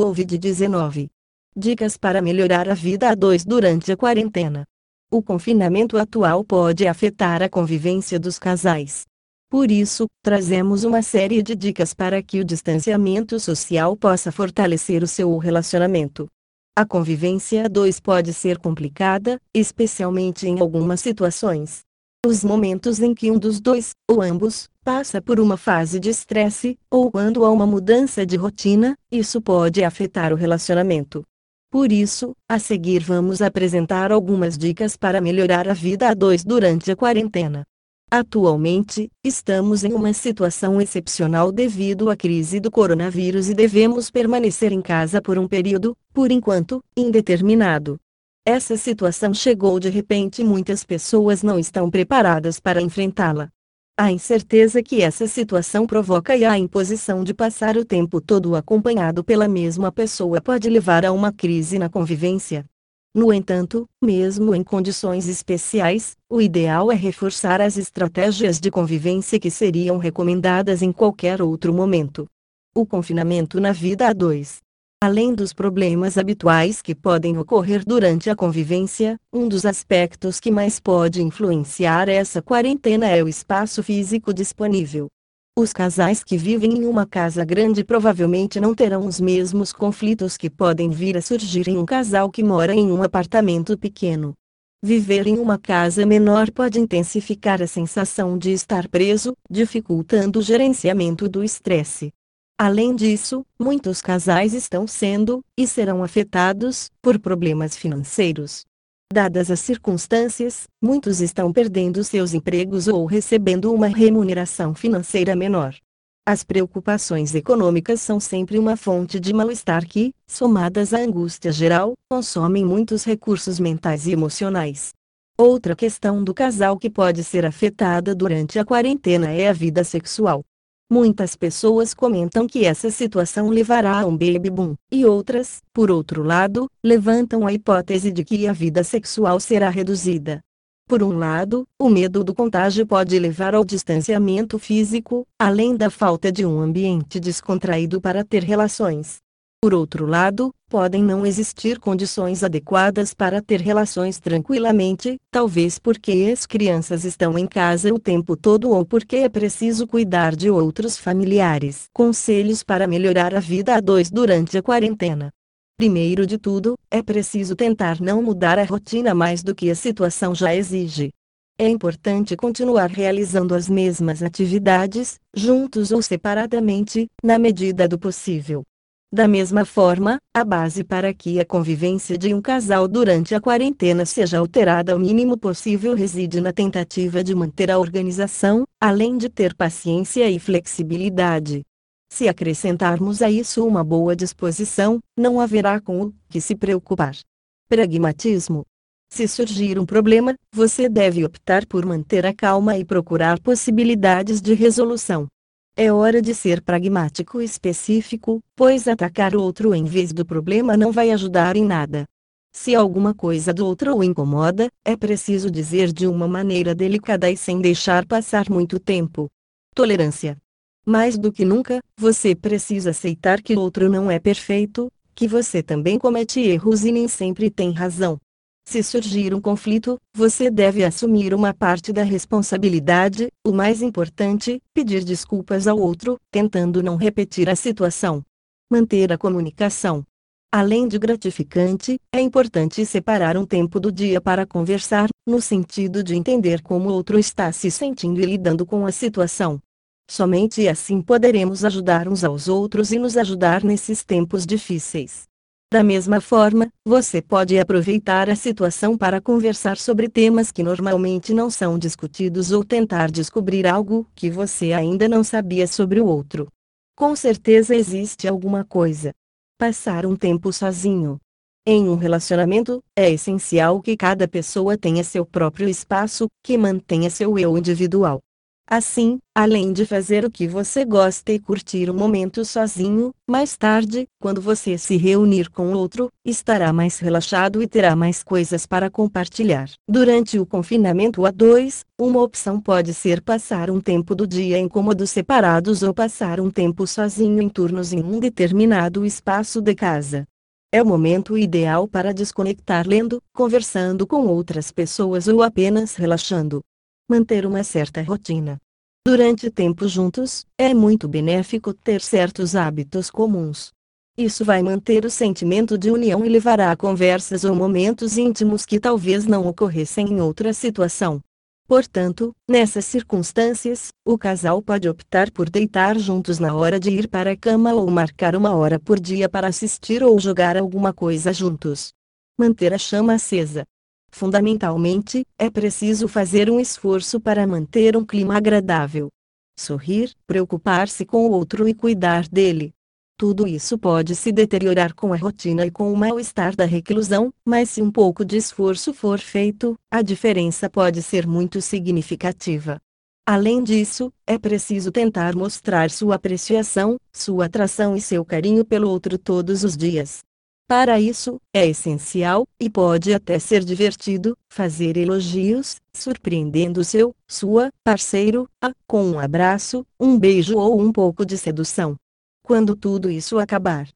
Covid-19. Dicas para melhorar a vida a dois durante a quarentena. O confinamento atual pode afetar a convivência dos casais. Por isso, trazemos uma série de dicas para que o distanciamento social possa fortalecer o seu relacionamento. A convivência a dois pode ser complicada, especialmente em algumas situações. Os momentos em que um dos dois, ou ambos, passa por uma fase de estresse, ou quando há uma mudança de rotina, isso pode afetar o relacionamento. Por isso, a seguir vamos apresentar algumas dicas para melhorar a vida a dois durante a quarentena. Atualmente, estamos em uma situação excepcional devido à crise do coronavírus e devemos permanecer em casa por um período, por enquanto, indeterminado. Essa situação chegou de repente e muitas pessoas não estão preparadas para enfrentá-la. A incerteza que essa situação provoca e a imposição de passar o tempo todo acompanhado pela mesma pessoa pode levar a uma crise na convivência. No entanto, mesmo em condições especiais, o ideal é reforçar as estratégias de convivência que seriam recomendadas em qualquer outro momento. O confinamento na vida a dois Além dos problemas habituais que podem ocorrer durante a convivência, um dos aspectos que mais pode influenciar essa quarentena é o espaço físico disponível. Os casais que vivem em uma casa grande provavelmente não terão os mesmos conflitos que podem vir a surgir em um casal que mora em um apartamento pequeno. Viver em uma casa menor pode intensificar a sensação de estar preso, dificultando o gerenciamento do estresse. Além disso, muitos casais estão sendo, e serão afetados, por problemas financeiros. Dadas as circunstâncias, muitos estão perdendo seus empregos ou recebendo uma remuneração financeira menor. As preocupações econômicas são sempre uma fonte de mal-estar que, somadas à angústia geral, consomem muitos recursos mentais e emocionais. Outra questão do casal que pode ser afetada durante a quarentena é a vida sexual. Muitas pessoas comentam que essa situação levará a um baby boom, e outras, por outro lado, levantam a hipótese de que a vida sexual será reduzida. Por um lado, o medo do contágio pode levar ao distanciamento físico, além da falta de um ambiente descontraído para ter relações. Por outro lado, podem não existir condições adequadas para ter relações tranquilamente, talvez porque as crianças estão em casa o tempo todo ou porque é preciso cuidar de outros familiares. Conselhos para melhorar a vida a dois durante a quarentena. Primeiro de tudo, é preciso tentar não mudar a rotina mais do que a situação já exige. É importante continuar realizando as mesmas atividades, juntos ou separadamente, na medida do possível. Da mesma forma, a base para que a convivência de um casal durante a quarentena seja alterada ao mínimo possível reside na tentativa de manter a organização, além de ter paciência e flexibilidade. Se acrescentarmos a isso uma boa disposição, não haverá com o que se preocupar. Pragmatismo. Se surgir um problema, você deve optar por manter a calma e procurar possibilidades de resolução. É hora de ser pragmático e específico, pois atacar o outro em vez do problema não vai ajudar em nada. Se alguma coisa do outro o incomoda, é preciso dizer de uma maneira delicada e sem deixar passar muito tempo. Tolerância. Mais do que nunca, você precisa aceitar que o outro não é perfeito, que você também comete erros e nem sempre tem razão. Se surgir um conflito, você deve assumir uma parte da responsabilidade, o mais importante, pedir desculpas ao outro, tentando não repetir a situação. Manter a comunicação. Além de gratificante, é importante separar um tempo do dia para conversar, no sentido de entender como o outro está se sentindo e lidando com a situação. Somente assim poderemos ajudar uns aos outros e nos ajudar nesses tempos difíceis. Da mesma forma, você pode aproveitar a situação para conversar sobre temas que normalmente não são discutidos ou tentar descobrir algo que você ainda não sabia sobre o outro. Com certeza existe alguma coisa. Passar um tempo sozinho. Em um relacionamento, é essencial que cada pessoa tenha seu próprio espaço, que mantenha seu eu individual. Assim, além de fazer o que você gosta e curtir o momento sozinho, mais tarde, quando você se reunir com outro, estará mais relaxado e terá mais coisas para compartilhar. Durante o confinamento a dois, uma opção pode ser passar um tempo do dia em cômodos separados ou passar um tempo sozinho em turnos em um determinado espaço de casa. É o momento ideal para desconectar lendo, conversando com outras pessoas ou apenas relaxando manter uma certa rotina. Durante tempo juntos, é muito benéfico ter certos hábitos comuns. Isso vai manter o sentimento de união e levará a conversas ou momentos íntimos que talvez não ocorressem em outra situação. Portanto, nessas circunstâncias, o casal pode optar por deitar juntos na hora de ir para a cama ou marcar uma hora por dia para assistir ou jogar alguma coisa juntos. Manter a chama acesa. Fundamentalmente, é preciso fazer um esforço para manter um clima agradável. Sorrir, preocupar-se com o outro e cuidar dele. Tudo isso pode se deteriorar com a rotina e com o mal-estar da reclusão, mas se um pouco de esforço for feito, a diferença pode ser muito significativa. Além disso, é preciso tentar mostrar sua apreciação, sua atração e seu carinho pelo outro todos os dias. Para isso, é essencial, e pode até ser divertido, fazer elogios, surpreendendo seu, sua, parceiro, a, com um abraço, um beijo ou um pouco de sedução. Quando tudo isso acabar,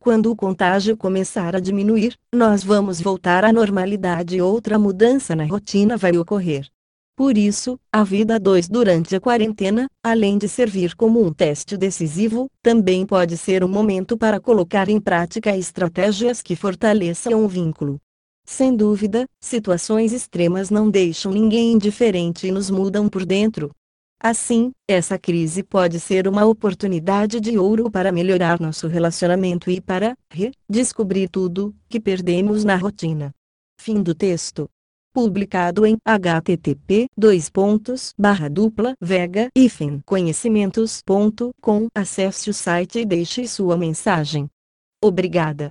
quando o contágio começar a diminuir, nós vamos voltar à normalidade e outra mudança na rotina vai ocorrer. Por isso, a vida 2 durante a quarentena, além de servir como um teste decisivo, também pode ser um momento para colocar em prática estratégias que fortaleçam o vínculo. Sem dúvida, situações extremas não deixam ninguém indiferente e nos mudam por dentro. Assim, essa crise pode ser uma oportunidade de ouro para melhorar nosso relacionamento e para redescobrir tudo que perdemos na rotina. Fim do texto publicado em http dois pontos barra dupla vega conhecimentos.com acesse o site e deixe sua mensagem. Obrigada.